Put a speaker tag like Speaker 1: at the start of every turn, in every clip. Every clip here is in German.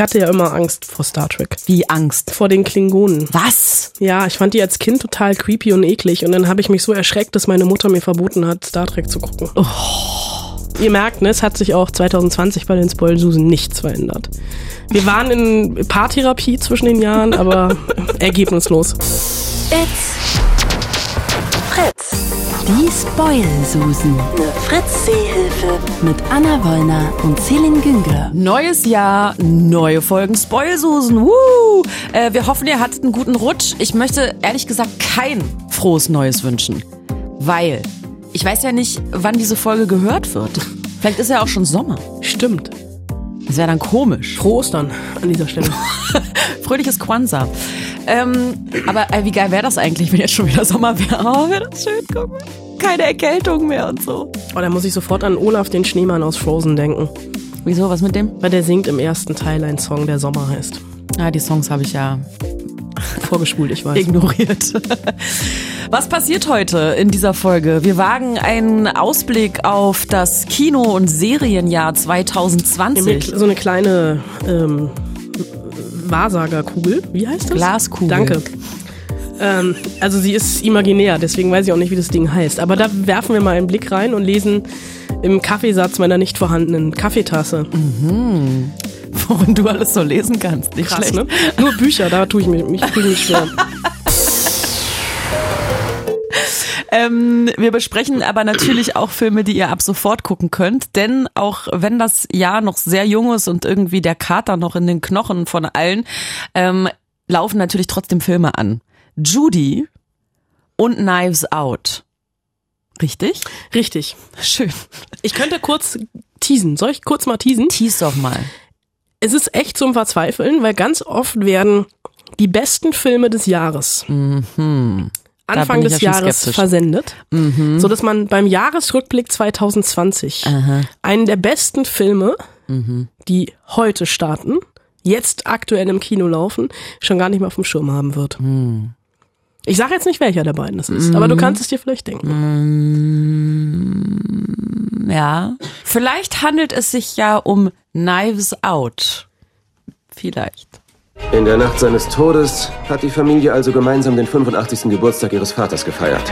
Speaker 1: Ich hatte ja immer Angst vor Star Trek.
Speaker 2: Wie Angst?
Speaker 1: Vor den Klingonen.
Speaker 2: Was?
Speaker 1: Ja, ich fand die als Kind total creepy und eklig und dann habe ich mich so erschreckt, dass meine Mutter mir verboten hat, Star Trek zu gucken. Oh. Ihr merkt, ne, es hat sich auch 2020 bei den Spoilsusen nichts verändert. Wir waren in Paartherapie zwischen den Jahren, aber ergebnislos.
Speaker 3: It's Fritz.
Speaker 4: Die Spoil-Susen.
Speaker 3: Eine Fritz-Seehilfe.
Speaker 4: Mit Anna Wollner und Celine Güngler.
Speaker 2: Neues Jahr, neue Folgen Spoilsusen. Woo! Äh, wir hoffen, ihr hattet einen guten Rutsch. Ich möchte ehrlich gesagt kein frohes Neues wünschen. Weil ich weiß ja nicht, wann diese Folge gehört wird. Vielleicht ist ja auch schon Sommer.
Speaker 1: Stimmt.
Speaker 2: Das wäre dann komisch.
Speaker 1: Frohe Ostern an dieser Stelle.
Speaker 2: Fröhliches Kwanzaa. Ähm, aber äh, wie geil wäre das eigentlich, wenn jetzt schon wieder Sommer wäre? Oh, wäre das schön, guck mal. Keine Erkältung mehr und so.
Speaker 1: Oh, da muss ich sofort an Olaf, den Schneemann aus Frozen, denken.
Speaker 2: Wieso, was mit dem?
Speaker 1: Weil der singt im ersten Teil einen Song, der Sommer heißt.
Speaker 2: Ah, die Songs habe ich ja
Speaker 1: vorgespult, ich weiß.
Speaker 2: Ignoriert. Was passiert heute in dieser Folge? Wir wagen einen Ausblick auf das Kino- und Serienjahr 2020.
Speaker 1: So eine kleine ähm, Wahrsagerkugel. Wie heißt das?
Speaker 2: Glaskugel.
Speaker 1: Danke. Ähm, also sie ist imaginär, deswegen weiß ich auch nicht, wie das Ding heißt. Aber da werfen wir mal einen Blick rein und lesen im Kaffeesatz meiner nicht vorhandenen Kaffeetasse.
Speaker 2: Mhm. Worin du alles so lesen kannst. Nicht
Speaker 1: Krass,
Speaker 2: schlecht.
Speaker 1: ne? Nur Bücher, da tue ich mich, mich, tue ich mich schwer.
Speaker 2: Ähm, wir besprechen aber natürlich auch Filme, die ihr ab sofort gucken könnt, denn auch wenn das Jahr noch sehr jung ist und irgendwie der Kater noch in den Knochen von allen, ähm, laufen natürlich trotzdem Filme an. Judy und Knives Out. Richtig?
Speaker 1: Richtig.
Speaker 2: Schön.
Speaker 1: Ich könnte kurz teasen. Soll ich kurz mal teasen?
Speaker 2: Tease doch mal.
Speaker 1: Es ist echt zum Verzweifeln, weil ganz oft werden die besten Filme des Jahres
Speaker 2: Mhm.
Speaker 1: Anfang des
Speaker 2: ja
Speaker 1: Jahres
Speaker 2: skeptisch.
Speaker 1: versendet,
Speaker 2: Mhm.
Speaker 1: so dass man beim Jahresrückblick 2020
Speaker 2: Aha.
Speaker 1: einen der besten Filme,
Speaker 2: Mhm.
Speaker 1: die heute starten, jetzt aktuell im Kino laufen, schon gar nicht mehr auf dem Schirm haben wird.
Speaker 2: Mhm.
Speaker 1: Ich sage jetzt nicht, welcher der beiden das ist, aber du kannst es dir vielleicht denken.
Speaker 2: Mm, Ja. Vielleicht handelt es sich ja um Knives Out. Vielleicht.
Speaker 5: In der Nacht seines Todes hat die Familie also gemeinsam den 85. Geburtstag ihres Vaters gefeiert.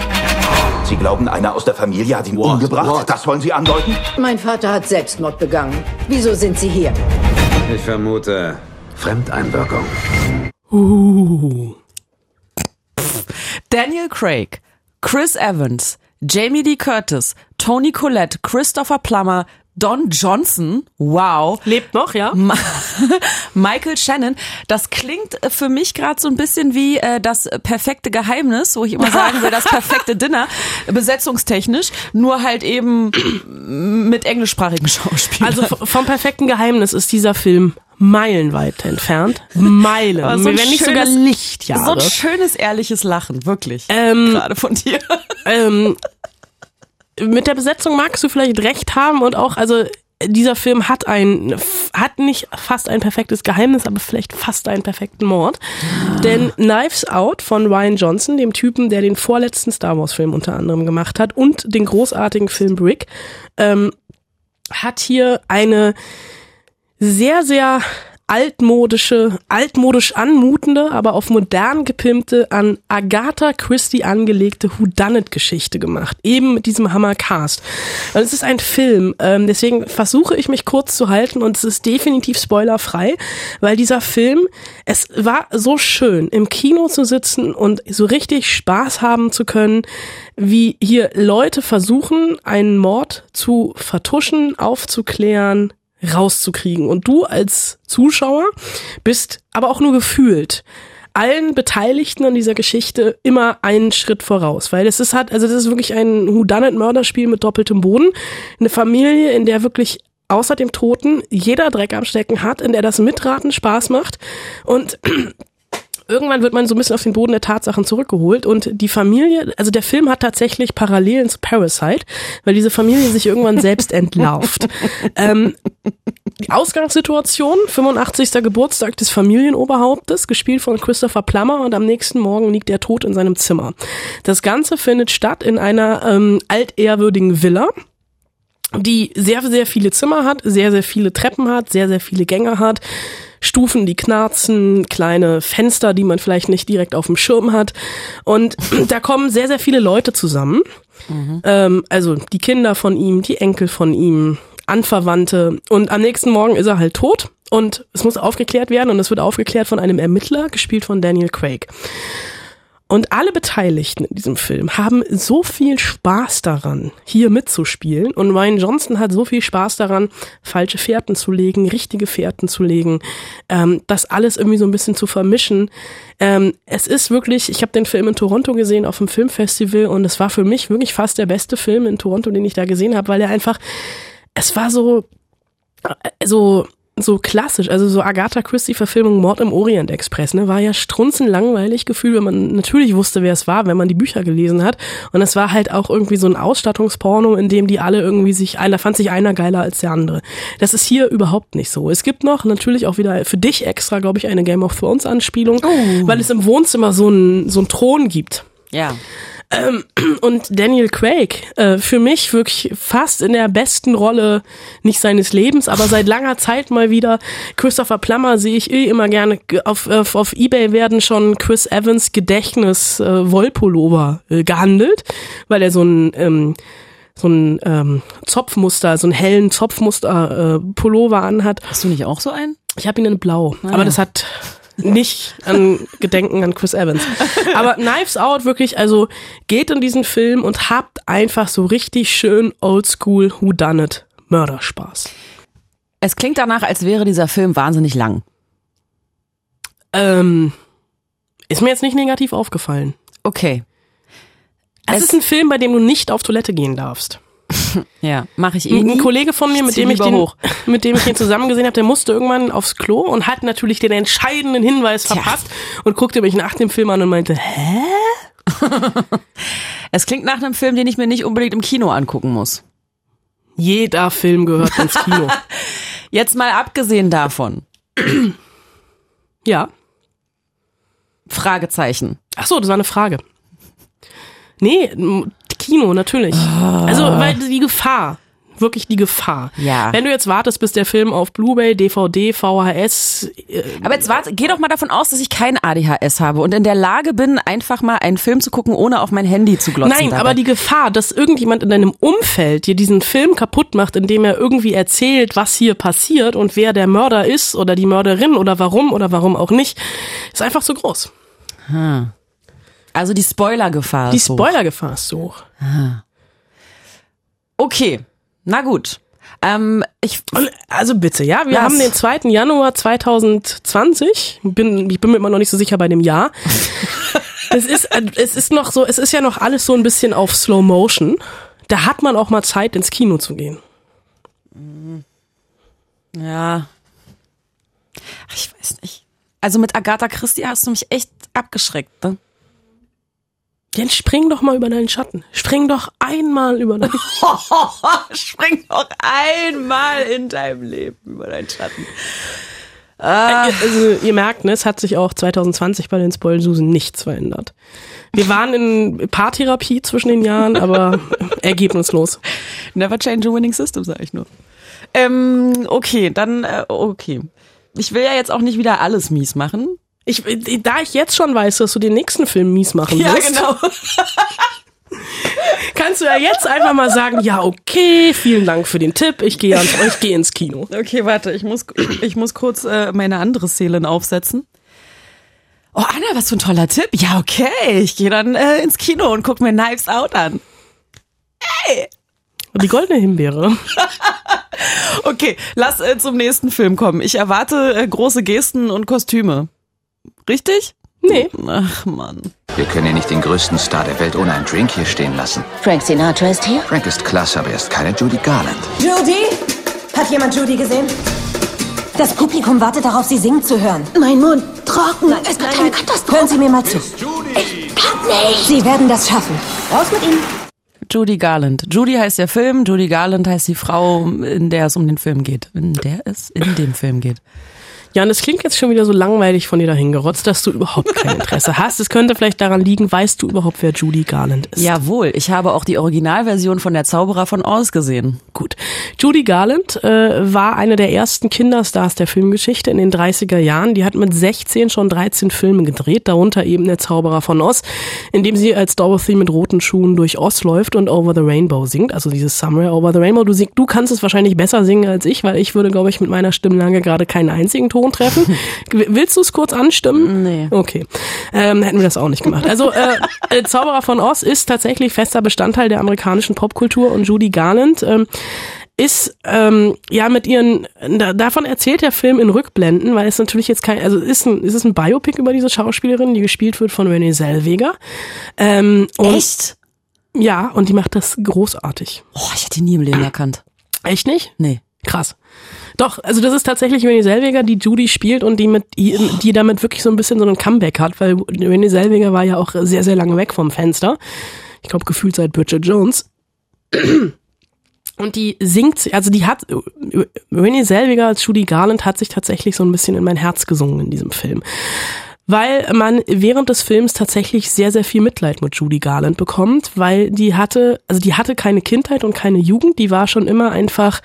Speaker 6: Sie glauben, einer aus der Familie hat ihn
Speaker 5: What?
Speaker 6: umgebracht?
Speaker 5: What?
Speaker 6: Das wollen Sie andeuten?
Speaker 7: Mein Vater hat Selbstmord begangen. Wieso sind Sie hier?
Speaker 5: Ich vermute Fremdeinwirkung.
Speaker 1: Uh.
Speaker 2: Daniel Craig, Chris Evans, Jamie Lee Curtis, Tony Collette, Christopher Plummer, Don Johnson, wow,
Speaker 1: Lebt noch, ja?
Speaker 2: Ma Michael Shannon. Das klingt äh, für mich gerade so ein bisschen wie äh, das perfekte Geheimnis, wo ich immer sagen will, das perfekte Dinner, besetzungstechnisch, nur halt eben mit englischsprachigen Schauspielern.
Speaker 1: Also vom perfekten Geheimnis ist dieser Film meilenweit entfernt. Meilen.
Speaker 2: Aber so
Speaker 1: Wenn nicht sogar
Speaker 2: schönes-
Speaker 1: Lichtjahre.
Speaker 2: so ein schönes, ehrliches Lachen, wirklich.
Speaker 1: Ähm,
Speaker 2: Gerade von dir.
Speaker 1: ähm, mit der Besetzung magst du vielleicht recht haben und auch, also dieser Film hat ein, hat nicht fast ein perfektes Geheimnis, aber vielleicht fast einen perfekten Mord. Denn Knives Out von Ryan Johnson, dem Typen, der den vorletzten Star Wars Film unter anderem gemacht hat und den großartigen Film Brick, ähm, hat hier eine sehr, sehr altmodische, altmodisch anmutende, aber auf modern gepimpte, an Agatha Christie angelegte Whodunit-Geschichte gemacht. Eben mit diesem Hammercast. Und es ist ein Film, ähm, deswegen versuche ich mich kurz zu halten und es ist definitiv spoilerfrei, weil dieser Film, es war so schön, im Kino zu sitzen und so richtig Spaß haben zu können, wie hier Leute versuchen, einen Mord zu vertuschen, aufzuklären, rauszukriegen. Und du als Zuschauer bist aber auch nur gefühlt allen Beteiligten an dieser Geschichte immer einen Schritt voraus, weil es ist halt, also das ist wirklich ein Whodunit-Mörderspiel mit doppeltem Boden. Eine Familie, in der wirklich außer dem Toten jeder Dreck am Stecken hat, in der das Mitraten Spaß macht und irgendwann wird man so ein bisschen auf den Boden der Tatsachen zurückgeholt und die Familie, also der Film hat tatsächlich Parallelen zu Parasite, weil diese Familie sich irgendwann selbst entlarvt. ähm, die Ausgangssituation, 85. Geburtstag des Familienoberhauptes, gespielt von Christopher Plummer und am nächsten Morgen liegt er tot in seinem Zimmer. Das Ganze findet statt in einer ähm, altehrwürdigen Villa die sehr, sehr viele Zimmer hat, sehr, sehr viele Treppen hat, sehr, sehr viele Gänge hat, Stufen, die knarzen, kleine Fenster, die man vielleicht nicht direkt auf dem Schirm hat. Und da kommen sehr, sehr viele Leute zusammen. Ähm, also die Kinder von ihm, die Enkel von ihm, Anverwandte. Und am nächsten Morgen ist er halt tot. Und es muss aufgeklärt werden. Und es wird aufgeklärt von einem Ermittler, gespielt von Daniel Craig. Und alle Beteiligten in diesem Film haben so viel Spaß daran, hier mitzuspielen. Und Ryan Johnson hat so viel Spaß daran, falsche Fährten zu legen, richtige Fährten zu legen, ähm, das alles irgendwie so ein bisschen zu vermischen. Ähm, es ist wirklich, ich habe den Film in Toronto gesehen auf dem Filmfestival und es war für mich wirklich fast der beste Film in Toronto, den ich da gesehen habe, weil er einfach, es war so, äh, so so klassisch, also so Agatha Christie Verfilmung Mord im Orient Express, ne, war ja strunzenlangweilig Gefühl, wenn man natürlich wusste, wer es war, wenn man die Bücher gelesen hat. Und es war halt auch irgendwie so ein Ausstattungsporno, in dem die alle irgendwie sich, einer fand sich einer geiler als der andere. Das ist hier überhaupt nicht so. Es gibt noch natürlich auch wieder für dich extra, glaube ich, eine Game of Thrones Anspielung, weil es im Wohnzimmer so einen so einen Thron gibt.
Speaker 2: Ja.
Speaker 1: Ähm, und Daniel Craig, äh, für mich wirklich fast in der besten Rolle, nicht seines Lebens, aber seit langer Zeit mal wieder. Christopher Plummer sehe ich eh immer gerne. Auf, auf, auf Ebay werden schon Chris Evans Gedächtnis äh, Wollpullover äh, gehandelt, weil er so ein ähm, so ein ähm, Zopfmuster, so einen hellen Zopfmuster äh, Pullover anhat.
Speaker 2: Hast du nicht auch so einen?
Speaker 1: Ich habe ihn in blau,
Speaker 2: Ah,
Speaker 1: aber das hat nicht an Gedenken an Chris Evans. Aber Knives Out wirklich, also geht in diesen Film und habt einfach so richtig schön oldschool Whodunit Mörderspaß.
Speaker 2: Es klingt danach, als wäre dieser Film wahnsinnig lang.
Speaker 1: Ähm, ist mir jetzt nicht negativ aufgefallen.
Speaker 2: Okay.
Speaker 1: Es,
Speaker 2: Es-
Speaker 1: ist ein Film, bei dem du nicht auf Toilette gehen darfst.
Speaker 2: Ja, mache ich eh
Speaker 1: Ein. Kollege von mir, mit dem ich, den,
Speaker 2: hoch.
Speaker 1: mit dem ich den zusammen gesehen habe, der musste irgendwann aufs Klo und hat natürlich den entscheidenden Hinweis
Speaker 2: Tja.
Speaker 1: verpasst und guckte mich nach dem Film an und meinte, hä?
Speaker 2: Es klingt nach einem Film, den ich mir nicht unbedingt im Kino angucken muss.
Speaker 1: Jeder Film gehört ins Kino.
Speaker 2: Jetzt mal abgesehen davon.
Speaker 1: ja.
Speaker 2: Fragezeichen.
Speaker 1: Ach so, das war eine Frage. Nee, Kino, natürlich. Also, weil die Gefahr, wirklich die Gefahr.
Speaker 2: Ja.
Speaker 1: Wenn du jetzt wartest, bis der Film auf Blu-ray, DVD, VHS, äh,
Speaker 2: Aber jetzt warte, geh doch mal davon aus, dass ich kein ADHS habe und in der Lage bin, einfach mal einen Film zu gucken, ohne auf mein Handy zu glotzen.
Speaker 1: Nein,
Speaker 2: dabei.
Speaker 1: aber die Gefahr, dass irgendjemand in deinem Umfeld dir diesen Film kaputt macht, indem er irgendwie erzählt, was hier passiert und wer der Mörder ist oder die Mörderin oder warum oder warum auch nicht, ist einfach so groß.
Speaker 2: Also die Spoilergefahr.
Speaker 1: Die. Spoilergefahr ist so hoch.
Speaker 2: Okay, na gut. Ähm, ich,
Speaker 1: Also bitte, ja, wir
Speaker 2: Was?
Speaker 1: haben den 2. Januar 2020. Bin, ich bin mir immer noch nicht so sicher bei dem Jahr. es ist, es ist noch so, es ist ja noch alles so ein bisschen auf Slow Motion. Da hat man auch mal Zeit, ins Kino zu gehen.
Speaker 2: ja. Ach, ich weiß nicht. Also mit Agatha Christie hast du mich echt abgeschreckt. Ne?
Speaker 1: Dann spring doch mal über deinen Schatten. Spring doch einmal über deinen
Speaker 2: Spring doch einmal in deinem Leben über deinen Schatten.
Speaker 1: Also ihr merkt, ne, es hat sich auch 2020 bei den Spoilsusen nichts verändert. Wir waren in Paartherapie zwischen den Jahren, aber ergebnislos.
Speaker 2: Never change a winning system, sag ich nur. Ähm, okay, dann, äh, okay. Ich will ja jetzt auch nicht wieder alles mies machen.
Speaker 1: Ich, da ich jetzt schon weiß, dass du den nächsten Film mies machen wirst,
Speaker 2: genau.
Speaker 1: kannst du ja jetzt einfach mal sagen, ja okay, vielen Dank für den Tipp, ich gehe ans- ich gehe ins Kino.
Speaker 2: Okay, warte, ich muss, ich muss kurz äh, meine andere Szenen aufsetzen. Oh, Anna, was für ein toller Tipp. Ja, okay, ich gehe dann äh, ins Kino und guck mir Knives Out an.
Speaker 1: Die goldene Himbeere.
Speaker 2: Okay, lass äh, zum nächsten Film kommen. Ich erwarte äh, große Gesten und Kostüme. Richtig?
Speaker 1: Nee.
Speaker 2: Ach, Mann.
Speaker 8: Wir können ja nicht den größten Star der Welt ohne einen Drink hier stehen lassen.
Speaker 3: Frank Sinatra ist hier?
Speaker 8: Frank ist klasse, aber er ist keine Judy Garland.
Speaker 7: Judy? Hat jemand Judy gesehen? Das Publikum wartet darauf, sie singen zu hören.
Speaker 3: Mein Mund trocken. Es wird eine
Speaker 7: Hören
Speaker 3: Katastrophe.
Speaker 7: Sie mir mal zu. Sie werden das schaffen. Raus mit Ihnen.
Speaker 2: Judy Garland. Judy heißt der Film, Judy Garland heißt die Frau, in der es um den Film geht. In der es in dem Film geht.
Speaker 1: Jan, es klingt jetzt schon wieder so langweilig von dir dahin gerotzt, dass du überhaupt kein Interesse hast. Es könnte vielleicht daran liegen, weißt du überhaupt, wer Judy Garland ist?
Speaker 2: Jawohl, ich habe auch die Originalversion von der Zauberer von Oz gesehen.
Speaker 1: Gut. Judy Garland äh, war eine der ersten Kinderstars der Filmgeschichte in den 30er Jahren. Die hat mit 16 schon 13 Filme gedreht, darunter eben der Zauberer von Oz, in dem sie als Dorothy mit roten Schuhen durch Oz läuft und Over the Rainbow singt, also dieses Somewhere Over the Rainbow. Du, sing, du kannst es wahrscheinlich besser singen als ich, weil ich würde, glaube ich, mit meiner Stimmlage gerade keinen einzigen Ton treffen. Willst du es kurz anstimmen?
Speaker 2: Nee.
Speaker 1: Okay. Ähm, hätten wir das auch nicht gemacht. Also äh, äh, Zauberer von Oz ist tatsächlich fester Bestandteil der amerikanischen Popkultur und Judy Garland ähm, ist ähm, ja mit ihren da, davon erzählt der Film in Rückblenden, weil es natürlich jetzt kein also ist ein ist es ein Biopic über diese Schauspielerin, die gespielt wird von Renée Zellweger. Ähm, und,
Speaker 2: Echt?
Speaker 1: Ja, und die macht das großartig.
Speaker 2: Oh, ich hätte die nie im Leben erkannt.
Speaker 1: Echt nicht?
Speaker 2: Nee.
Speaker 1: Krass. Doch, also das ist tatsächlich Renée Zellweger, die Judy spielt und die mit die damit wirklich so ein bisschen so einen Comeback hat, weil Renée Zellweger war ja auch sehr sehr lange weg vom Fenster. Ich glaube gefühlt seit Bridget Jones. Und die singt, also die hat, Renée Zellweger als Judy Garland hat sich tatsächlich so ein bisschen in mein Herz gesungen in diesem Film. Weil man während des Films tatsächlich sehr, sehr viel Mitleid mit Judy Garland bekommt, weil die hatte, also die hatte keine Kindheit und keine Jugend, die war schon immer einfach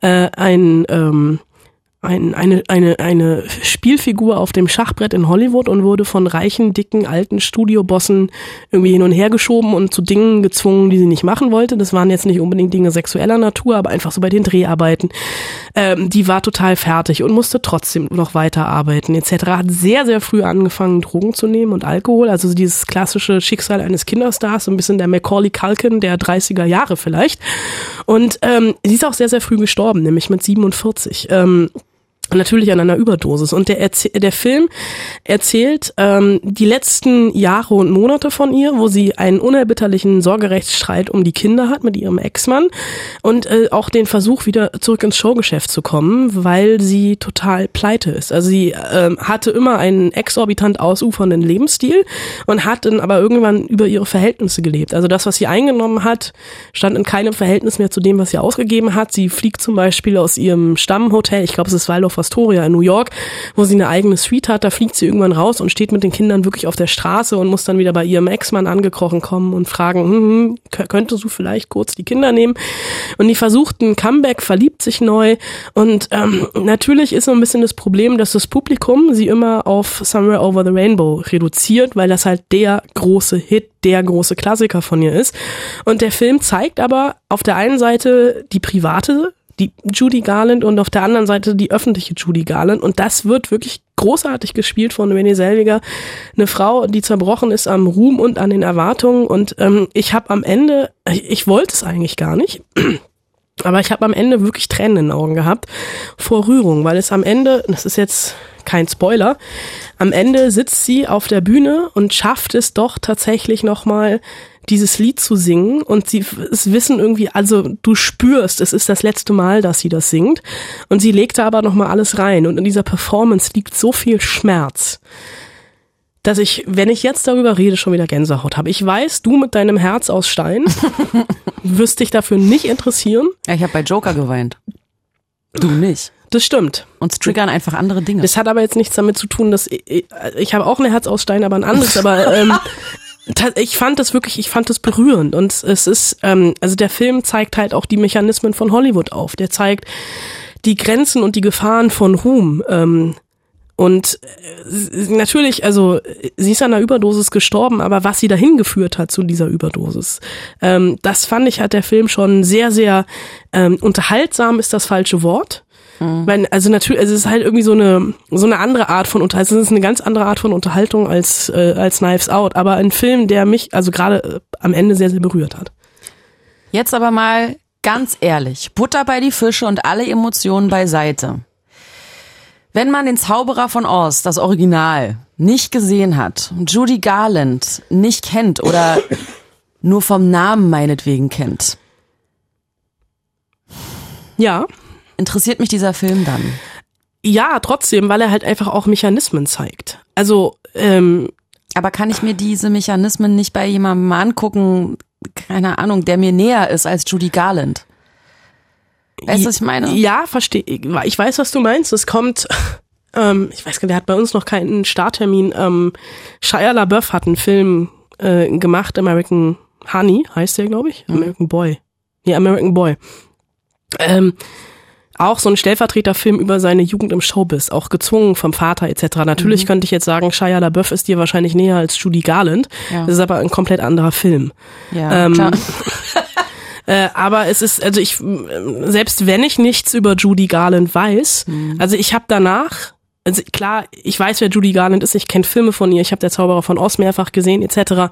Speaker 1: äh, ein, ähm, ein, eine, eine, eine Spielfigur auf dem Schachbrett in Hollywood und wurde von reichen, dicken, alten Studiobossen irgendwie hin und her geschoben und zu Dingen gezwungen, die sie nicht machen wollte. Das waren jetzt nicht unbedingt Dinge sexueller Natur, aber einfach so bei den Dreharbeiten. Ähm, die war total fertig und musste trotzdem noch weiterarbeiten etc. Hat sehr, sehr früh angefangen, Drogen zu nehmen und Alkohol. Also dieses klassische Schicksal eines Kinderstars, so ein bisschen der Macaulay Culkin der 30er Jahre vielleicht. Und ähm, sie ist auch sehr, sehr früh gestorben, nämlich mit 47. Ähm, Natürlich an einer Überdosis. Und der, Erzie der Film erzählt ähm, die letzten Jahre und Monate von ihr, wo sie einen unerbitterlichen Sorgerechtsstreit um die Kinder hat mit ihrem Ex-Mann und äh, auch den Versuch, wieder zurück ins Showgeschäft zu kommen, weil sie total pleite ist. Also sie ähm, hatte immer einen exorbitant ausufernden Lebensstil und hat dann aber irgendwann über ihre Verhältnisse gelebt. Also das, was sie eingenommen hat, stand in keinem Verhältnis mehr zu dem, was sie ausgegeben hat. Sie fliegt zum Beispiel aus ihrem Stammhotel, ich glaube, es ist Waldorf Astoria in New York, wo sie eine eigene Suite hat. Da fliegt sie irgendwann raus und steht mit den Kindern wirklich auf der Straße und muss dann wieder bei ihrem Ex-Mann angekrochen kommen und fragen, hm, hm, könntest du vielleicht kurz die Kinder nehmen? Und die versucht ein Comeback, verliebt sich neu. Und ähm, natürlich ist so ein bisschen das Problem, dass das Publikum sie immer auf Somewhere Over the Rainbow reduziert, weil das halt der große Hit der große Klassiker von ihr ist. Und der Film zeigt aber auf der einen Seite die private die Judy Garland und auf der anderen Seite die öffentliche Judy Garland. Und das wird wirklich großartig gespielt von Renée Selviger. Eine Frau, die zerbrochen ist am Ruhm und an den Erwartungen. Und ähm, ich habe am Ende, ich, ich wollte es eigentlich gar nicht. Aber ich habe am Ende wirklich Tränen in den Augen gehabt vor Rührung, weil es am Ende, das ist jetzt kein Spoiler, am Ende sitzt sie auf der Bühne und schafft es doch tatsächlich nochmal dieses Lied zu singen. Und sie es wissen irgendwie, also du spürst, es ist das letzte Mal, dass sie das singt. Und sie legt da aber nochmal alles rein. Und in dieser Performance liegt so viel Schmerz, dass ich, wenn ich jetzt darüber rede, schon wieder Gänsehaut habe. Ich weiß, du mit deinem Herz aus Stein wirst dich dafür nicht interessieren.
Speaker 2: Ja, ich habe bei Joker geweint. Du nicht.
Speaker 1: Das stimmt.
Speaker 2: Uns triggern einfach andere Dinge.
Speaker 1: Das hat aber jetzt nichts damit zu tun, dass ich, ich habe auch ein Herz aus Stein, aber ein anderes. Aber ähm, ich fand das wirklich, ich fand das berührend und es ist, ähm, also der Film zeigt halt auch die Mechanismen von Hollywood auf. Der zeigt die Grenzen und die Gefahren von Ruhm. Ähm, und äh, natürlich, also sie ist an einer Überdosis gestorben, aber was sie dahin geführt hat zu dieser Überdosis, ähm, das fand ich hat der Film schon sehr, sehr ähm, unterhaltsam ist das falsche Wort. Mhm. Weil, also natürlich, also es ist halt irgendwie so eine so eine andere Art von Unterhaltung. Es ist eine ganz andere Art von Unterhaltung als äh, als Knives Out, aber ein Film, der mich also gerade äh, am Ende sehr sehr berührt hat.
Speaker 2: Jetzt aber mal ganz ehrlich, Butter bei die Fische und alle Emotionen beiseite. Wenn man den Zauberer von Oz, das Original, nicht gesehen hat, Judy Garland nicht kennt oder nur vom Namen meinetwegen kennt.
Speaker 1: Ja.
Speaker 2: Interessiert mich dieser Film dann?
Speaker 1: Ja, trotzdem, weil er halt einfach auch Mechanismen zeigt. Also, ähm,
Speaker 2: aber kann ich mir diese Mechanismen nicht bei jemandem angucken, keine Ahnung, der mir näher ist als Judy Garland? Weißt du, was ich meine?
Speaker 1: Ja, verstehe. Ich weiß, was du meinst. Es kommt, ähm, ich weiß gar nicht, der hat bei uns noch keinen Starttermin. Ähm, Shia LaBeouf hat einen Film äh, gemacht, American Honey heißt der, glaube ich. American Boy. Nee, American Boy. Ähm, auch so ein Stellvertreterfilm über seine Jugend im Showbiz, auch gezwungen vom Vater etc. Natürlich könnte ich jetzt sagen, Shia LaBeouf ist dir wahrscheinlich näher als Judy Garland.
Speaker 2: Ja.
Speaker 1: Das ist aber ein komplett anderer Film.
Speaker 2: Ja,
Speaker 1: Ähm,
Speaker 2: klar.
Speaker 1: Äh, aber es ist, also ich, selbst wenn ich nichts über Judy Garland weiß,
Speaker 2: Mhm.
Speaker 1: also ich habe danach, also klar, ich weiß, wer Judy Garland ist, ich kenne Filme von ihr, ich habe der Zauberer von Oz mehrfach gesehen, etc.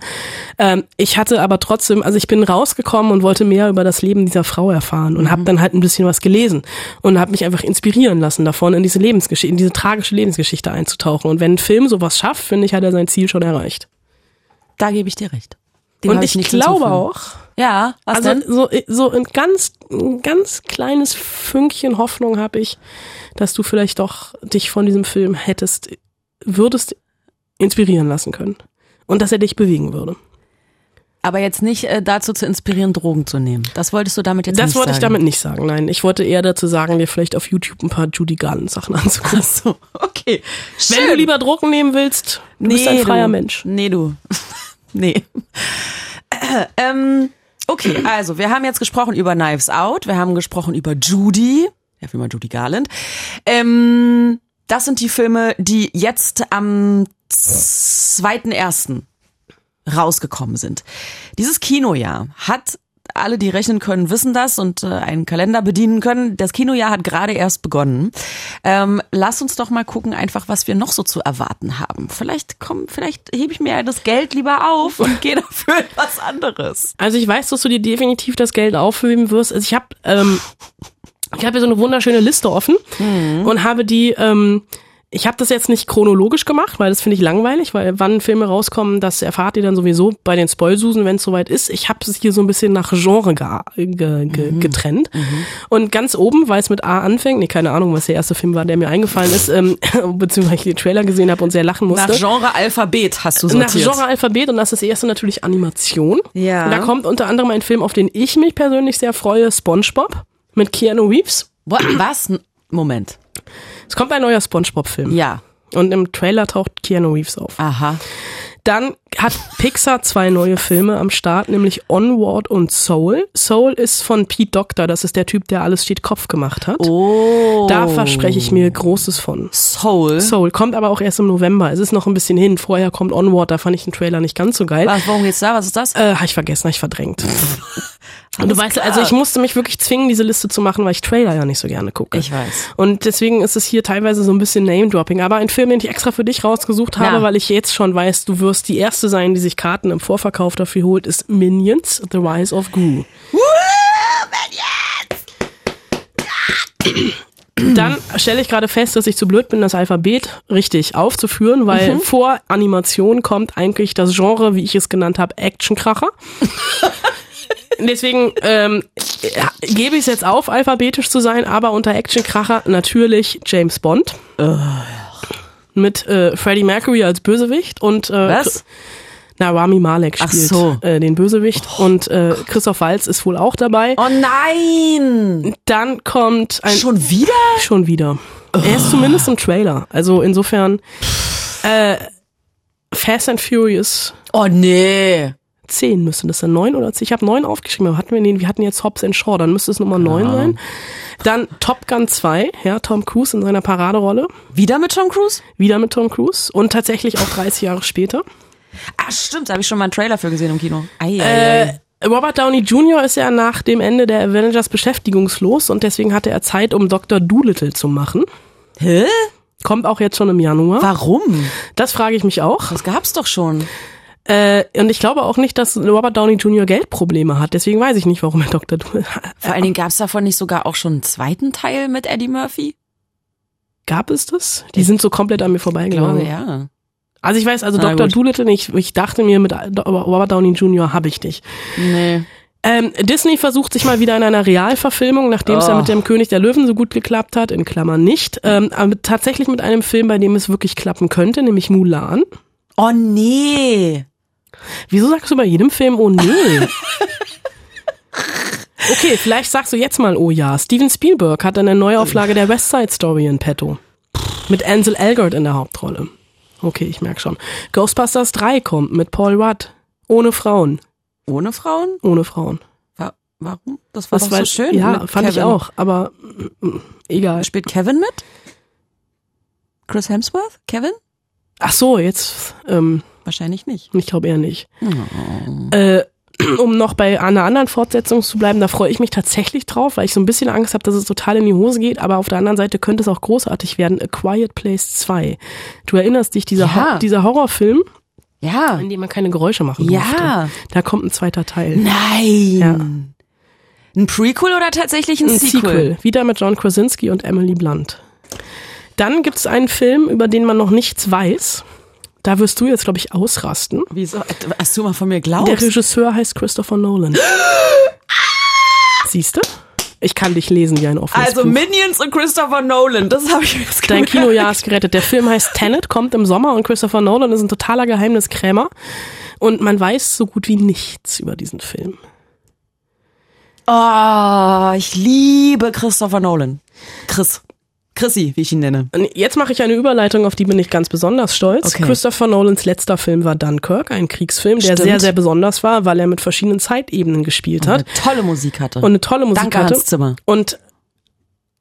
Speaker 1: Ähm, ich hatte aber trotzdem, also ich bin rausgekommen und wollte mehr über das Leben dieser Frau erfahren und
Speaker 2: Mhm.
Speaker 1: habe dann halt ein bisschen was gelesen und habe mich einfach inspirieren lassen davon, in diese Lebensgeschichte, in diese tragische Lebensgeschichte einzutauchen. Und wenn ein Film sowas schafft, finde ich, hat er sein Ziel schon erreicht.
Speaker 2: Da gebe ich dir recht. Dem
Speaker 1: und ich
Speaker 2: nichts
Speaker 1: glaube auch,
Speaker 2: Ja, was
Speaker 1: also
Speaker 2: denn?
Speaker 1: so, so ein ganz, ein ganz kleines Fünkchen Hoffnung habe ich, dass du vielleicht doch dich von diesem Film hättest, würdest inspirieren lassen können. Und dass er dich bewegen würde.
Speaker 2: Aber jetzt nicht äh, dazu zu inspirieren, Drogen zu nehmen. Das wolltest du damit jetzt
Speaker 1: Das
Speaker 2: nicht
Speaker 1: wollte ich
Speaker 2: sagen.
Speaker 1: damit nicht sagen, nein. Ich wollte eher dazu sagen, dir vielleicht auf YouTube ein paar Judy Garland Sachen anzugucken.
Speaker 2: Ach so, okay.
Speaker 1: Wenn du lieber Drogen nehmen willst, du bist ein freier
Speaker 2: du.
Speaker 1: Mensch.
Speaker 2: Nee, du. nee. Äh, ähm, okay, also wir haben jetzt gesprochen über Knives Out, wir haben gesprochen über Judy, ja, wie mal Judy Garland. Ähm, das sind die Filme, die jetzt am 2.1. rausgekommen sind. Dieses Kinojahr hat alle, die rechnen können, wissen das und äh, einen Kalender bedienen können. Das Kinojahr hat gerade erst begonnen. Ähm, lass uns doch mal gucken, einfach was wir noch so zu erwarten haben. Vielleicht komm, vielleicht hebe ich mir das Geld lieber auf und gehe dafür was anderes.
Speaker 1: Also ich weiß, dass du dir definitiv das Geld aufheben wirst. Also ich habe ähm, ich habe hier so eine wunderschöne Liste offen und habe die ähm, ich habe das jetzt nicht chronologisch gemacht, weil das finde ich langweilig, weil wann Filme rauskommen, das erfahrt ihr dann sowieso bei den Spoilsusen, wenn es soweit ist. Ich habe es hier so ein bisschen nach Genre ge ge ge getrennt. Und ganz oben, weil es mit A anfängt, nee, keine Ahnung, was der erste Film war, der mir eingefallen ist, ähm, beziehungsweise ich den Trailer gesehen habe und sehr lachen musste.
Speaker 2: Nach Genre Alphabet hast du
Speaker 1: Nach
Speaker 2: sortiert.
Speaker 1: Genre-Alphabet und das ist das erste natürlich Animation.
Speaker 2: Ja.
Speaker 1: Und da kommt unter anderem ein Film, auf den ich mich persönlich sehr freue, SpongeBob mit Keanu Reeves.
Speaker 2: Was? Moment.
Speaker 1: Es kommt ein neuer SpongeBob-Film.
Speaker 2: Ja.
Speaker 1: Und im Trailer taucht Keanu Reeves auf.
Speaker 2: Aha.
Speaker 1: Dann hat Pixar zwei neue Filme am Start, nämlich Onward und Soul. Soul ist von Pete Doctor, das ist der Typ, der alles steht Kopf gemacht hat.
Speaker 2: Oh.
Speaker 1: Da verspreche ich mir Großes von.
Speaker 2: Soul.
Speaker 1: Soul kommt aber auch erst im November. Es ist noch ein bisschen hin. Vorher kommt Onward, da fand ich den Trailer nicht ganz so geil.
Speaker 2: Was, worum geht's da? Was ist das?
Speaker 1: Äh, hab ich vergessen, hab ich verdrängt. Und du weißt,
Speaker 2: klar.
Speaker 1: also ich musste mich wirklich zwingen, diese Liste zu machen, weil ich Trailer ja nicht so gerne gucke.
Speaker 2: Ich weiß.
Speaker 1: Und deswegen ist es hier teilweise so ein bisschen Name-Dropping. Aber ein Film, den ich extra für dich rausgesucht habe,
Speaker 2: Ja.
Speaker 1: weil ich jetzt schon weiß, du wirst die erste sein, die sich Karten im Vorverkauf dafür holt, ist Minions, The Rise of Gru. Dann stelle ich gerade fest, dass ich zu blöd bin, das Alphabet richtig aufzuführen, weil vor Animation kommt eigentlich das Genre, wie ich es genannt habe, Actionkracher. Deswegen ähm, ja, gebe ich es jetzt auf, alphabetisch zu sein, aber unter Actionkracher natürlich James Bond. Mit äh, Freddie Mercury als Bösewicht und äh,
Speaker 2: Was?
Speaker 1: Na, Rami Malek spielt
Speaker 2: so.
Speaker 1: äh, den Bösewicht und äh, Christoph Waltz ist wohl auch dabei.
Speaker 2: Oh nein!
Speaker 1: Dann kommt ein
Speaker 2: Schon wieder?
Speaker 1: Schon wieder. Er ist zumindest im Trailer. Also insofern äh, Fast and Furious
Speaker 2: Oh nee.
Speaker 1: 10 müsste das sein. 9 oder 10? Ich habe 9 aufgeschrieben, aber hatten wir den, wir hatten jetzt Hobbs and Shaw, dann müsste es Nummer 9 sein. Dann Top Gun 2, ja, Tom Cruise in seiner Paraderolle.
Speaker 2: Wieder mit Tom Cruise?
Speaker 1: Wieder mit Tom Cruise und tatsächlich auch 30 Jahre später.
Speaker 2: Ah, stimmt, da habe ich schon mal einen Trailer für gesehen im Kino. Ei, ei,
Speaker 1: Äh. Robert Downey Jr. ist ja nach dem Ende der Avengers beschäftigungslos und deswegen hatte er Zeit, um Dr. Doolittle zu machen.
Speaker 2: Hä?
Speaker 1: Kommt auch jetzt schon im Januar.
Speaker 2: Warum?
Speaker 1: Das frage ich mich auch.
Speaker 2: Das gab's doch schon.
Speaker 1: Äh, und ich glaube auch nicht, dass Robert Downey Jr. Geldprobleme hat. Deswegen weiß ich nicht, warum er Dr. Doolittle
Speaker 2: Vor allen Dingen gab's davon nicht sogar auch schon einen zweiten Teil mit Eddie Murphy?
Speaker 1: Gab es das? Die sind so komplett an mir
Speaker 2: Ich glaube,
Speaker 1: vorbeigegangen.
Speaker 2: ja.
Speaker 1: Also ich weiß, also
Speaker 2: Na
Speaker 1: Dr.
Speaker 2: gut.
Speaker 1: Doolittle nicht. Ich dachte mir, mit Robert Downey Jr. habe ich nicht.
Speaker 2: Nee.
Speaker 1: Ähm, Disney versucht sich mal wieder in einer Realverfilmung, nachdem es ja
Speaker 2: Oh.
Speaker 1: mit dem König der Löwen so gut geklappt hat, in Klammern nicht, ähm, aber tatsächlich mit einem Film, bei dem es wirklich klappen könnte, nämlich Mulan.
Speaker 2: Oh nee.
Speaker 1: Wieso sagst du bei jedem Film oh nee? Okay, vielleicht sagst du jetzt mal oh ja. Steven Spielberg hat eine Neuauflage der West Side Story in petto. Mit Ansel Elgort in der Hauptrolle. Okay, ich merk schon. Ghostbusters 3 kommt mit Paul Rudd. Ohne Frauen.
Speaker 2: Ohne Frauen?
Speaker 1: Ohne Frauen.
Speaker 2: Wa warum? Das war
Speaker 1: Was
Speaker 2: doch so
Speaker 1: weiß-
Speaker 2: schön.
Speaker 1: Ja, fand ich
Speaker 2: Kevin.
Speaker 1: auch, aber mm, egal.
Speaker 2: Spielt Kevin mit? Chris Hemsworth? Kevin?
Speaker 1: Ach so, jetzt, ähm,
Speaker 2: Wahrscheinlich nicht.
Speaker 1: ich glaube eher nicht. Äh, um noch bei einer anderen Fortsetzung zu bleiben, da freue ich mich tatsächlich drauf, weil ich so ein bisschen Angst habe, dass es total in die Hose geht, aber auf der anderen Seite könnte es auch großartig werden. A Quiet Place 2. Du erinnerst dich, dieser,
Speaker 2: Ja.
Speaker 1: Ho dieser Horrorfilm,
Speaker 2: Ja.
Speaker 1: in dem man keine Geräusche machen
Speaker 2: Ja.
Speaker 1: durfte. Da kommt ein zweiter Teil.
Speaker 2: Nein.
Speaker 1: Ja.
Speaker 2: Ein Prequel oder tatsächlich ein,
Speaker 1: Ein
Speaker 2: Sequel?
Speaker 1: Sequel. Wieder mit John Krasinski und Emily Blunt. Dann gibt es einen Film, über den man noch nichts weiß. Da wirst du jetzt, glaube ich, ausrasten.
Speaker 2: Wieso? Hast du mal von mir glaubst?
Speaker 1: Der Regisseur heißt Christopher Nolan. Siehst du? Ich kann dich lesen wie ein offenes
Speaker 2: also
Speaker 1: Buch.
Speaker 2: Minions und Christopher Nolan, das habe ich mir jetzt
Speaker 1: Dein. Kinojahr ist gerettet. Der Film heißt Tenet, kommt im Sommer und Christopher Nolan ist ein totaler Geheimniskrämer. Und man weiß so gut wie nichts über diesen Film.
Speaker 2: Oh, ich liebe Christopher Nolan. Chris. Chrissy, wie ich ihn nenne.
Speaker 1: Und jetzt mache ich eine Überleitung, auf die bin ich ganz besonders stolz.
Speaker 2: Okay.
Speaker 1: Christopher Nolans letzter Film war Dunkirk, ein Kriegsfilm, der
Speaker 2: Stimmt.
Speaker 1: sehr, sehr besonders war, weil er mit verschiedenen Zeitebenen gespielt hat
Speaker 2: Eine tolle Musik hatte.
Speaker 1: und eine tolle Musik
Speaker 2: Danke,
Speaker 1: hatte.
Speaker 2: Hans Zimmer.
Speaker 1: Und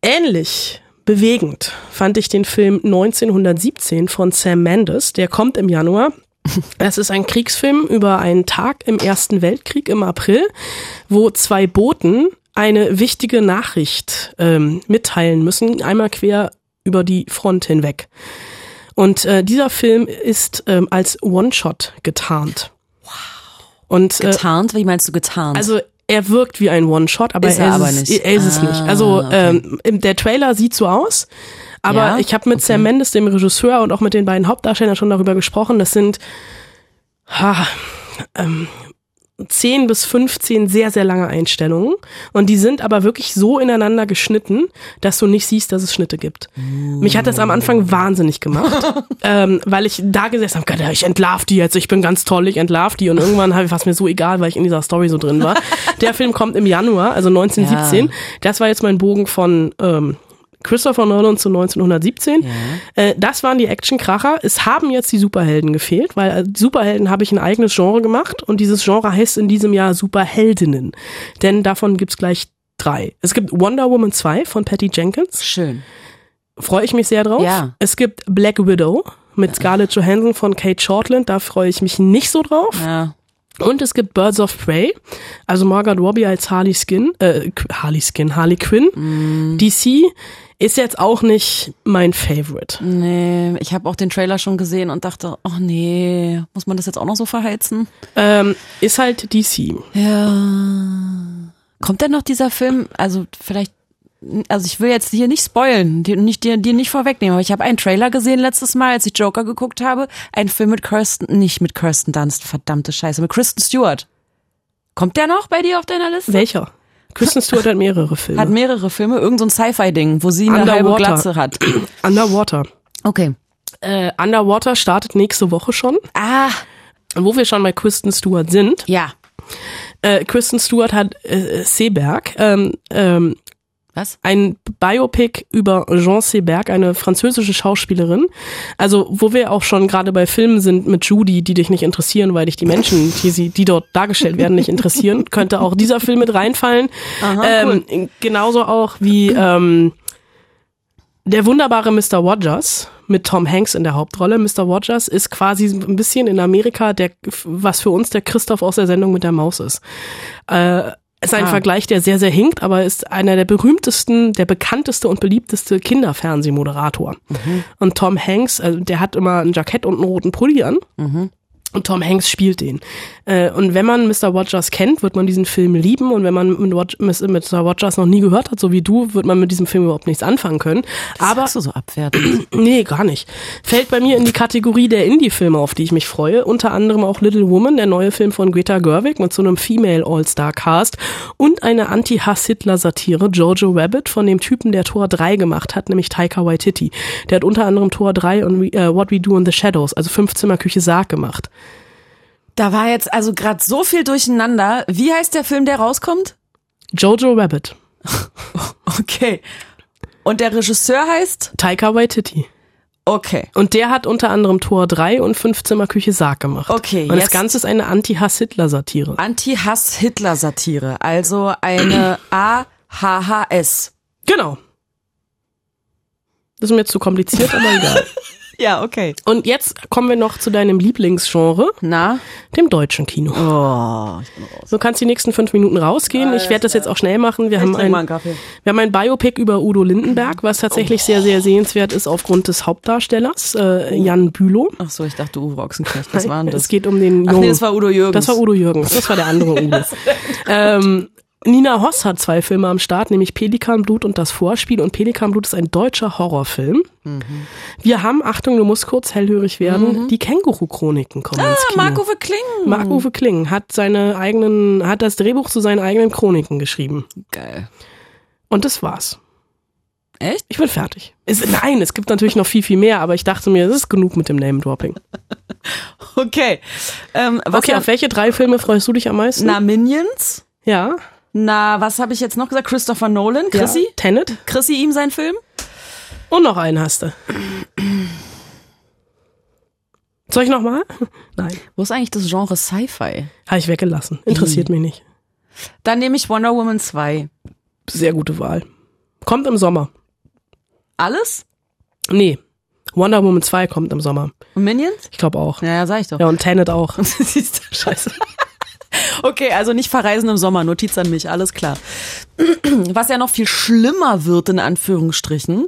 Speaker 1: ähnlich bewegend fand ich den Film 1917 von Sam Mendes. Der kommt im Januar. Es ist ein Kriegsfilm über einen Tag im Ersten Weltkrieg im April, wo zwei Boten eine wichtige Nachricht ähm, mitteilen müssen, einmal quer über die Front hinweg. Und äh, dieser Film ist ähm, als One-Shot getarnt. Wow. Und äh,
Speaker 2: Getarnt? Wie meinst du getarnt?
Speaker 1: also er wirkt wie ein One-Shot, aber
Speaker 2: Ist
Speaker 1: er,
Speaker 2: er aber
Speaker 1: ist,
Speaker 2: nicht.
Speaker 1: er ist es
Speaker 2: Ah,
Speaker 1: nicht. Also
Speaker 2: okay.
Speaker 1: ähm, der Trailer sieht so aus, aber
Speaker 2: Ja,
Speaker 1: ich habe mit Sam Mendes, dem Regisseur, und auch mit den beiden Hauptdarstellern schon darüber gesprochen. Das sind ha, ähm, 10 bis 15 sehr, sehr lange Einstellungen. Und die sind aber wirklich so ineinander geschnitten, dass du nicht siehst, dass es Schnitte gibt. Mich hat das am Anfang wahnsinnig gemacht, ähm, weil ich da gesessen habe, Gott, ich entlarv die jetzt, ich bin ganz toll, ich entlarv die. Und irgendwann war es mir so egal, weil ich in dieser Story so drin war. Der Film kommt im Januar, also 1917.
Speaker 2: Ja.
Speaker 1: Das war jetzt mein Bogen von ähm, Christopher Nolan zu 1917. Äh, das waren die Actionkracher. Es haben jetzt die Superhelden gefehlt, weil als Superhelden habe ich ein eigenes Genre gemacht und dieses Genre heißt in diesem Jahr Superheldinnen. Denn davon gibt's gleich drei. Es gibt Wonder Woman 2 von Patty Jenkins.
Speaker 2: Schön.
Speaker 1: Freue ich mich sehr drauf.
Speaker 2: Ja.
Speaker 1: Es gibt Black Widow mit Scarlett Johansson von Kate Shortland. Da freue ich mich nicht so drauf.
Speaker 2: Ja.
Speaker 1: Und es gibt Birds of Prey, also Margaret Robbie als Harley Skin, äh, Harley Skin, Harley Quinn.
Speaker 2: Mm.
Speaker 1: DC ist jetzt auch nicht mein Favorite.
Speaker 2: Nee, ich habe auch den Trailer schon gesehen und dachte, ach nee, muss man das jetzt auch noch so verheizen?
Speaker 1: Ähm, ist halt DC.
Speaker 2: Ja. Kommt denn noch dieser Film? Also vielleicht, also ich will jetzt hier nicht spoilen, dir nicht, dir, dir nicht vorwegnehmen, aber ich habe einen Trailer gesehen letztes Mal, als ich Joker geguckt habe. Ein Film mit Kirsten, nicht mit Kirsten Dunst, verdammte Scheiße, mit Kristen Stewart. Kommt der noch bei dir auf deiner Liste?
Speaker 1: Welcher? Kristen Stewart hat mehrere Filme.
Speaker 2: Hat mehrere Filme, irgend so ein Sci-Fi-Ding, wo sie eine halbe. Glatze hat.
Speaker 1: Underwater.
Speaker 2: Okay.
Speaker 1: Äh, Underwater startet nächste Woche schon.
Speaker 2: Ah,
Speaker 1: Wo wir schon bei Kristen Stewart sind.
Speaker 2: ja.
Speaker 1: Äh, Kristen Stewart hat äh, Seberg, ähm, ähm,
Speaker 2: Was?
Speaker 1: ein Biopic über Jean Seberg, eine französische Schauspielerin. Also, wo wir auch schon gerade bei Filmen sind mit Judy, die dich nicht interessieren, weil dich die Menschen, die sie, die dort dargestellt werden, nicht interessieren, könnte auch dieser Film mit reinfallen. ähm, Genauso auch wie ähm, der wunderbare Mr. Rogers mit Tom Hanks in der Hauptrolle. Mr. Rogers ist quasi ein bisschen in Amerika der, was für uns der Christoph aus der Sendung mit der Maus ist. Äh, ist ein
Speaker 2: Ah.
Speaker 1: Vergleich, der sehr, sehr hinkt, aber ist einer der berühmtesten, der bekannteste und beliebteste Kinderfernsehmoderator. Und Tom Hanks, also der hat immer ein Jackett und einen roten Pulli an. Und Tom Hanks spielt den. Äh, und wenn man Mr. Rogers kennt, wird man diesen Film lieben. Und wenn man mit, Mr. Rogers noch nie gehört hat, so wie du, wird man mit diesem Film überhaupt nichts anfangen können. Aber
Speaker 2: Sagst du so abwertend?
Speaker 1: Nee, gar nicht. Fällt bei mir in die Kategorie der Indie-Filme, auf die ich mich freue. Unter anderem auch Little Woman, der neue Film von Greta Gerwig mit so einem Female All-Star-Cast und eine Anti-Hass-Hitler-Satire, Jojo Rabbit, von dem Typen, der Tor 3 gemacht hat, nämlich Taika Waititi. Der hat unter anderem Tor 3 und äh, What We Do in the Shadows, also Fünfzimmerküche Sarg gemacht.
Speaker 2: Da war jetzt also gerade so viel durcheinander. Wie heißt der Film, der rauskommt?
Speaker 1: Jojo Rabbit.
Speaker 2: Okay. Und der Regisseur heißt?
Speaker 1: Taika Waititi.
Speaker 2: Okay.
Speaker 1: Und der hat unter anderem Tor 3 und Fünfzimmerküche Sarg gemacht.
Speaker 2: Okay,
Speaker 1: Und das Ganze ist eine Anti-Hass-Hitler-Satire.
Speaker 2: Anti-Hass-Hitler-Satire. Also eine AHHS.
Speaker 1: Genau. Das ist mir jetzt zu kompliziert, aber egal.
Speaker 2: Ja, okay.
Speaker 1: Und jetzt kommen wir noch zu deinem Lieblingsgenre,
Speaker 2: Na?
Speaker 1: dem deutschen Kino.
Speaker 2: Oh,
Speaker 1: Du kannst die nächsten fünf Minuten rausgehen. Ich werde das jetzt auch schnell machen. Wir haben, ein, wir haben ein Biopic über Udo Lindenberg, was tatsächlich sehr, sehr sehenswert ist aufgrund des Hauptdarstellers, äh, Jan Bülow.
Speaker 2: Ach so, ich dachte Uwe Ochsenknecht. Was war denn das?
Speaker 1: Es geht um den
Speaker 2: Ach
Speaker 1: Jungen.
Speaker 2: nee, das war Udo Jürgens.
Speaker 1: Das war Udo Jürgens, das war der andere Udo. ähm, Nina Hoss hat zwei Filme am Start, nämlich Pelikanblut und das Vorspiel. Und Pelikanblut ist ein deutscher Horrorfilm.
Speaker 2: Mhm.
Speaker 1: Wir haben, Achtung, du musst kurz hellhörig werden, die Känguru-Chroniken kommen ins
Speaker 2: Ah,
Speaker 1: Kino.
Speaker 2: Marc-Uwe Kling.
Speaker 1: Marc-Uwe Kling hat seine eigenen, hat das Drehbuch zu seinen eigenen Chroniken geschrieben.
Speaker 2: Geil.
Speaker 1: Und das war's.
Speaker 2: Echt?
Speaker 1: Ich bin fertig. Es, nein, es gibt natürlich noch viel, viel mehr, aber ich dachte mir, es ist genug mit dem Name-Dropping.
Speaker 2: Okay. Ähm,
Speaker 1: Okay, auf welche drei Filme freust du dich am meisten?
Speaker 2: Na, Minions.
Speaker 1: ja.
Speaker 2: Na, was habe ich jetzt noch gesagt? Christopher Nolan. Chrissy?
Speaker 1: Ja. Tenet?
Speaker 2: Chrissy ihm sein Film?
Speaker 1: Und noch einen hast du. Soll ich noch mal? Nein,
Speaker 2: Wo ist eigentlich das Genre Sci-Fi?
Speaker 1: habe ich weggelassen. Interessiert mich nicht.
Speaker 2: Dann nehme ich Wonder Woman 2.
Speaker 1: Sehr gute Wahl. Kommt im Sommer.
Speaker 2: Alles?
Speaker 1: Nee, Wonder Woman 2 kommt im Sommer.
Speaker 2: Und Minions?
Speaker 1: Ich glaube auch.
Speaker 2: Ja, ja, sag ich doch.
Speaker 1: Ja, und Tenet auch.
Speaker 2: Siehst du?
Speaker 1: Scheiße.
Speaker 2: Okay, also nicht verreisen im Sommer, Notiz an mich, alles klar. Was ja noch viel schlimmer wird, in Anführungsstrichen,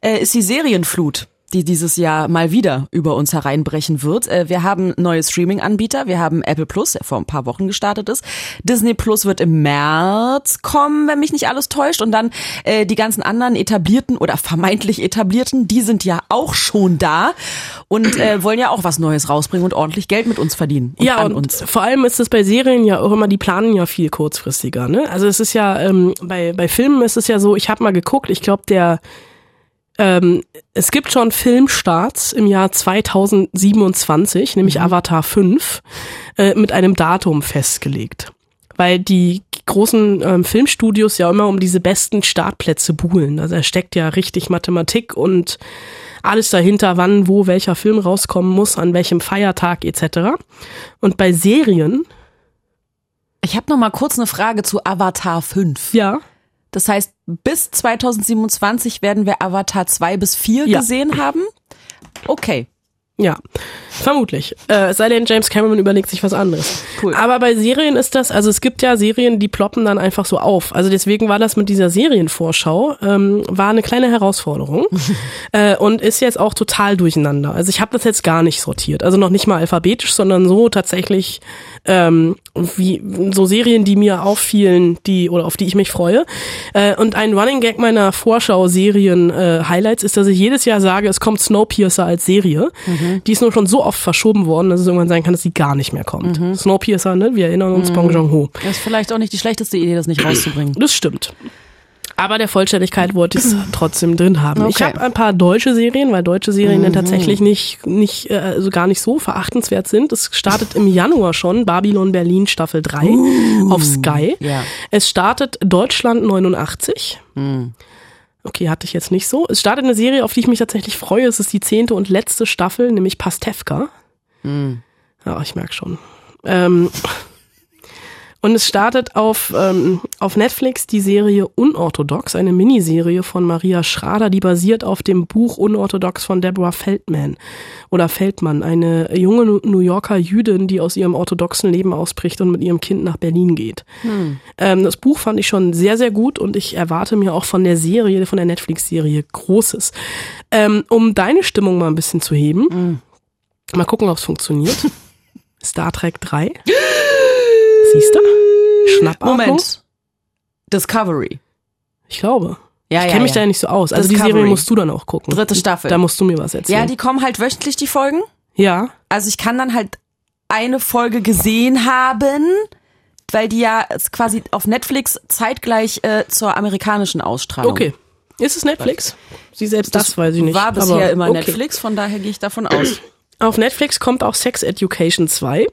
Speaker 2: äh, ist die Serienflut die dieses Jahr mal wieder über uns hereinbrechen wird. Äh, Wir haben neue Streaming-Anbieter. Wir haben Apple Plus, der vor ein paar Wochen gestartet ist. Disney Plus wird im März kommen, wenn mich nicht alles täuscht. Und dann äh, die ganzen anderen etablierten oder vermeintlich etablierten, die sind ja auch schon da und äh, wollen ja auch was Neues rausbringen und ordentlich Geld mit uns verdienen. Und
Speaker 1: ja,
Speaker 2: an
Speaker 1: und
Speaker 2: uns.
Speaker 1: vor allem ist es bei Serien ja auch immer, die planen ja viel kurzfristiger. Ne? Also es ist ja, ähm, bei, bei Filmen ist es ja so, ich habe mal geguckt, ich glaube, der ähm, es gibt schon Filmstarts im Jahr 2027, nämlich Avatar 5, äh, mit einem Datum festgelegt. Weil die großen ähm, Filmstudios ja immer um diese besten Startplätze buhlen. Also da steckt ja richtig Mathematik und alles dahinter, wann, wo, welcher Film rauskommen muss, an welchem Feiertag etc. Und bei Serien,
Speaker 2: Ich habe noch mal kurz eine Frage zu Avatar 5.
Speaker 1: ja,
Speaker 2: Das heißt, bis 2027 werden wir Avatar 2 bis 4
Speaker 1: Ja.
Speaker 2: gesehen haben? Okay.
Speaker 1: Ja, vermutlich. Äh, es sei denn, James Cameron überlegt sich was anderes.
Speaker 2: Cool.
Speaker 1: Aber bei Serien ist das, also es gibt ja Serien, die ploppen dann einfach so auf. Also deswegen war das mit dieser Serienvorschau, ähm, war eine kleine Herausforderung äh, und ist jetzt auch total durcheinander. Also ich habe das jetzt gar nicht sortiert. Also noch nicht mal alphabetisch, sondern so tatsächlich ähm, wie so Serien, die mir auffielen, die oder auf die ich mich freue. Äh, und ein Running Gag meiner Vorschau-Serien-Highlights ist, dass ich jedes Jahr sage, es kommt Snowpiercer als Serie. Die ist nur schon so oft verschoben worden, dass es irgendwann sein kann, dass sie gar nicht mehr kommt. Snowpiercer, ne? Wir erinnern uns, Bong Joon-ho.
Speaker 2: Das ist vielleicht auch nicht die schlechteste Idee, das nicht rauszubringen.
Speaker 1: Das stimmt. Aber der Vollständigkeit wollte ich es trotzdem drin haben. Ich
Speaker 2: Okay.
Speaker 1: habe ein paar deutsche Serien, weil deutsche Serien dann tatsächlich nicht, nicht äh, also gar nicht so verachtenswert sind. Es startet im Januar schon Babylon Berlin Staffel 3 auf Sky.
Speaker 2: ja.
Speaker 1: Es startet Deutschland 89. Okay, hatte ich jetzt nicht so. Es startet eine Serie, auf die ich mich tatsächlich freue. Es ist die zehnte und letzte Staffel, nämlich Pastewka. Ja, ich merke schon. Ähm, und es startet auf, ähm, auf Netflix die Serie Unorthodox, eine Miniserie von Maria Schrader, die basiert auf dem Buch Unorthodox von Deborah Feldman oder Feldmann, eine junge New Yorker Jüdin, die aus ihrem orthodoxen Leben ausbricht und mit ihrem Kind nach Berlin geht. Ähm, das Buch fand ich schon sehr, sehr gut und ich erwarte mir auch von der Serie, von der Netflix-Serie Großes. Ähm, um deine Stimmung mal ein bisschen zu heben, mal gucken, ob es funktioniert. Star Trek 3. Siehst du? Schnappatmung.
Speaker 2: Moment. Discovery.
Speaker 1: Ich glaube.
Speaker 2: Ja,
Speaker 1: ich
Speaker 2: ja,
Speaker 1: kenne mich
Speaker 2: ja.
Speaker 1: da ja nicht so aus. Also die
Speaker 2: Discovery.
Speaker 1: Serie musst du dann auch gucken.
Speaker 2: Dritte Staffel.
Speaker 1: Da musst du mir was erzählen.
Speaker 2: Ja, die kommen halt wöchentlich, die Folgen.
Speaker 1: ja.
Speaker 2: Also ich kann dann halt eine Folge gesehen haben, weil die ja quasi auf Netflix zeitgleich äh, zur amerikanischen Ausstrahlung.
Speaker 1: Okay. Ist es Netflix? Sie selbst das, weiß ich nicht.
Speaker 2: War bisher immer
Speaker 1: okay.
Speaker 2: Netflix, von daher gehe ich davon aus.
Speaker 1: Auf Netflix kommt auch Sex Education 2.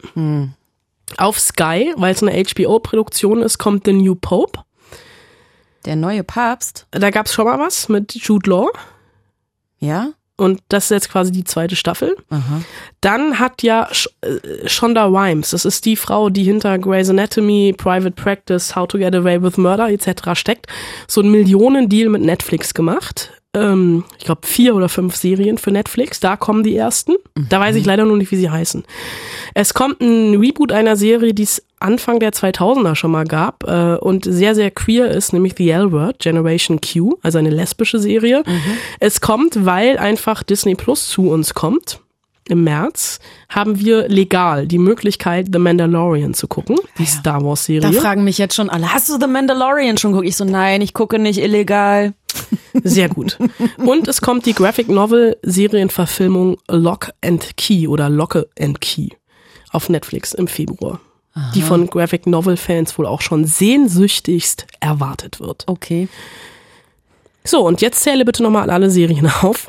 Speaker 1: Auf Sky, weil es eine HBO-Produktion ist, kommt The New Pope.
Speaker 2: Der neue Papst?
Speaker 1: Da gab es schon mal was mit Jude Law.
Speaker 2: Ja?
Speaker 1: Und das ist jetzt quasi die zweite Staffel.
Speaker 2: Aha.
Speaker 1: Dann hat ja äh, Shonda Rhimes, das ist die Frau, die hinter Grey's Anatomy, Private Practice, How to Get Away with Murder etc. steckt, so einen Millionendeal mit Netflix gemacht. Ähm, ich glaube vier oder fünf Serien für Netflix, da kommen die ersten. Da weiß ich leider nur nicht, wie sie heißen. Es kommt ein Reboot einer Serie, die es Anfang der 2000er schon mal gab äh, und sehr, sehr queer ist, nämlich The L-Word, Generation Q, also eine lesbische Serie. Es kommt, weil einfach Disney Plus zu uns kommt. Im März haben wir legal die Möglichkeit, The Mandalorian zu gucken, die Star
Speaker 2: Da
Speaker 1: Wars-Serie.
Speaker 2: fragen mich jetzt schon alle, hast du The Mandalorian schon geguckt? Ich so, nein, ich gucke nicht illegal.
Speaker 1: Sehr gut. Und es kommt die Graphic Novel Serienverfilmung Lock and Key oder Locke and Key auf Netflix im Februar. Die von Graphic Novel Fans wohl auch schon sehnsüchtigst erwartet wird.
Speaker 2: Okay.
Speaker 1: So, und jetzt zähle bitte nochmal alle Serien auf.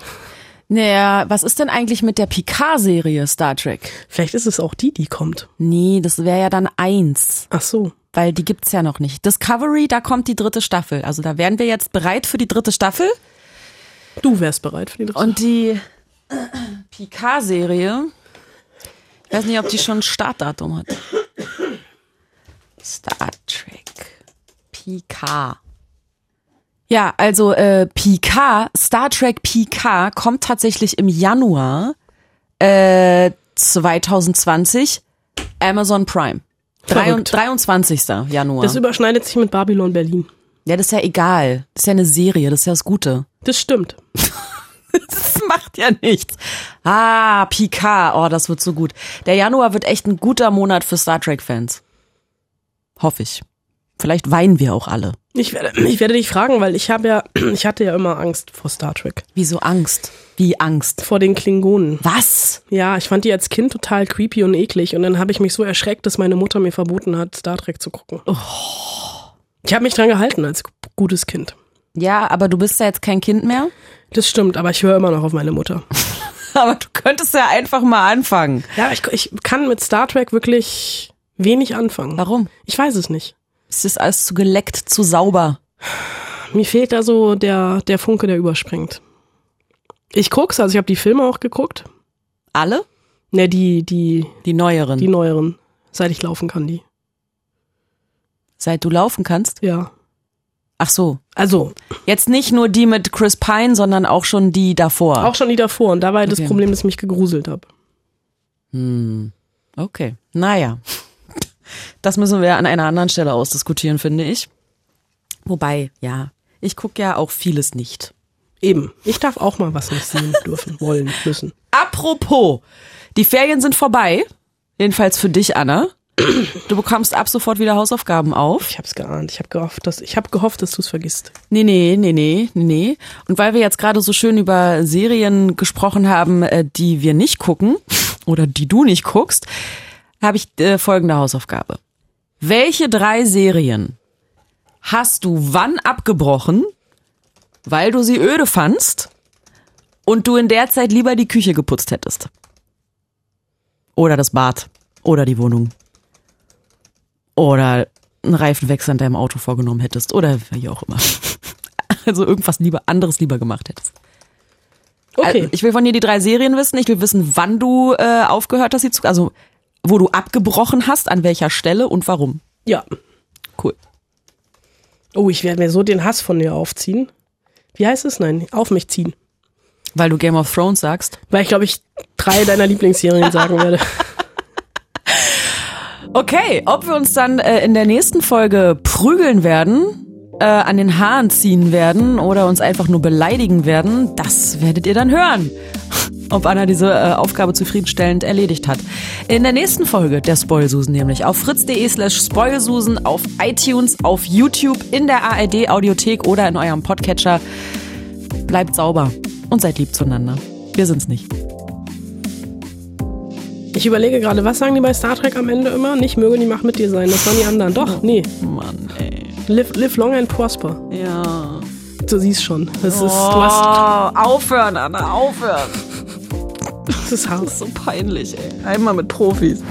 Speaker 2: Naja, was ist denn eigentlich mit der Picard-Serie Star Trek?
Speaker 1: Vielleicht ist es auch die, die kommt.
Speaker 2: Nee, das wäre ja dann eins.
Speaker 1: Ach so.
Speaker 2: Weil die gibt's ja noch nicht. Discovery, da kommt die dritte Staffel. Also da wären wir jetzt bereit für die dritte Staffel.
Speaker 1: Du wärst bereit für die dritte.
Speaker 2: Und die Picard-Serie, ich weiß nicht, ob die schon ein Startdatum hat. Star Trek. Picard. Ja, also äh, Picard, Star Trek Picard kommt tatsächlich im Januar äh, 2020 Amazon Prime. Drei-
Speaker 1: Verrückt.
Speaker 2: 23. Januar.
Speaker 1: Das überschneidet sich mit Babylon Berlin.
Speaker 2: ja, das ist ja egal. Das ist ja eine Serie, das ist ja das Gute.
Speaker 1: Das stimmt.
Speaker 2: Das macht ja nichts. Ah, Picard. Oh, das wird so gut. Der Januar wird echt ein guter Monat für Star Trek-Fans. Hoffe ich. Vielleicht weinen wir auch alle.
Speaker 1: Ich werde, ich werde dich fragen, weil ich habe ja, ich hatte ja immer Angst vor Star Trek.
Speaker 2: Wieso Angst? Wie Angst?
Speaker 1: Vor den Klingonen.
Speaker 2: Was?
Speaker 1: Ja, ich fand die als Kind total creepy und eklig und dann habe ich mich so erschreckt, dass meine Mutter mir verboten hat, Star Trek zu gucken. Ich habe mich dran gehalten als gutes Kind.
Speaker 2: Ja, aber du bist ja jetzt kein Kind mehr.
Speaker 1: Das stimmt, aber ich höre immer noch auf meine Mutter.
Speaker 2: Aber du könntest ja einfach mal anfangen.
Speaker 1: Ja, ich, ich kann mit Star Trek wirklich wenig anfangen.
Speaker 2: Warum?
Speaker 1: Ich weiß es nicht.
Speaker 2: Es ist alles zu geleckt, zu sauber.
Speaker 1: Mir fehlt da so der, der Funke, der überspringt. Ich guck's, also ich habe die Filme auch geguckt.
Speaker 2: Alle?
Speaker 1: Ne, die, die,
Speaker 2: Die neueren.
Speaker 1: die neueren. Seit ich laufen kann, die.
Speaker 2: Seit du laufen kannst?
Speaker 1: Ja.
Speaker 2: Ach so.
Speaker 1: Also,
Speaker 2: Jetzt nicht nur die mit Chris Pine, sondern auch schon die davor.
Speaker 1: auch schon die davor. Und da war das
Speaker 2: Okay.
Speaker 1: Problem, dass ich mich gegruselt habe.
Speaker 2: Okay. Naja. Das müssen wir an einer anderen Stelle ausdiskutieren, finde ich. Wobei, ja, ich gucke ja auch vieles nicht.
Speaker 1: Eben. Ich darf auch mal was nicht sehen dürfen, wollen, müssen.
Speaker 2: Apropos, die Ferien sind vorbei. Jedenfalls für dich, Anna. Du bekommst ab sofort wieder Hausaufgaben auf.
Speaker 1: Ich hab's geahnt. Ich habe gehofft, dass ich habe gehofft, dass du es vergisst.
Speaker 2: Nee, nee, nee, nee, nee, nee. Und weil wir jetzt gerade so schön über Serien gesprochen haben, äh, die wir nicht gucken oder die du nicht guckst, habe ich äh, folgende Hausaufgabe. Welche drei Serien hast du wann abgebrochen, weil du sie öde fandst und du in der Zeit lieber die Küche geputzt hättest? Oder das Bad oder die Wohnung. Oder einen Reifenwechsel an deinem Auto vorgenommen hättest oder wie auch immer. Also irgendwas lieber anderes lieber gemacht hättest.
Speaker 1: Okay.
Speaker 2: Also ich will von dir die drei Serien wissen. Ich will wissen, wann du äh, aufgehört hast, sie zu, also wo du abgebrochen hast, an welcher Stelle und warum.
Speaker 1: ja.
Speaker 2: Cool.
Speaker 1: Oh, ich werde mir so den Hass von dir aufziehen. Wie heißt es? Nein, auf mich ziehen.
Speaker 2: Weil du Game of Thrones sagst.
Speaker 1: Weil ich glaube, ich drei deiner Lieblingsserien sagen werde.
Speaker 2: Okay, ob wir uns dann äh, in der nächsten Folge prügeln werden, äh, an den Haaren ziehen werden oder uns einfach nur beleidigen werden, das werdet ihr dann hören. Ob Anna diese äh, Aufgabe zufriedenstellend erledigt hat. In der nächsten Folge der Spoilsusen nämlich auf fritz.de slash Spoilsusen, auf iTunes, auf YouTube, in der ARD Audiothek oder in eurem Podcatcher. Bleibt sauber und seid lieb zueinander. Wir sind's nicht.
Speaker 1: Ich überlege gerade, was sagen die bei Star Trek am Ende immer? Nicht möge die Macht mit dir sein. Das waren die anderen. Doch, nee.
Speaker 2: Mann, ey.
Speaker 1: Live, live long and prosper.
Speaker 2: Ja.
Speaker 1: Du siehst schon. Das ist, du
Speaker 2: Oh,
Speaker 1: hast,
Speaker 2: aufhören, Anna, aufhören.
Speaker 1: Das ist, das
Speaker 2: so peinlich, ey. Einmal mit Profis.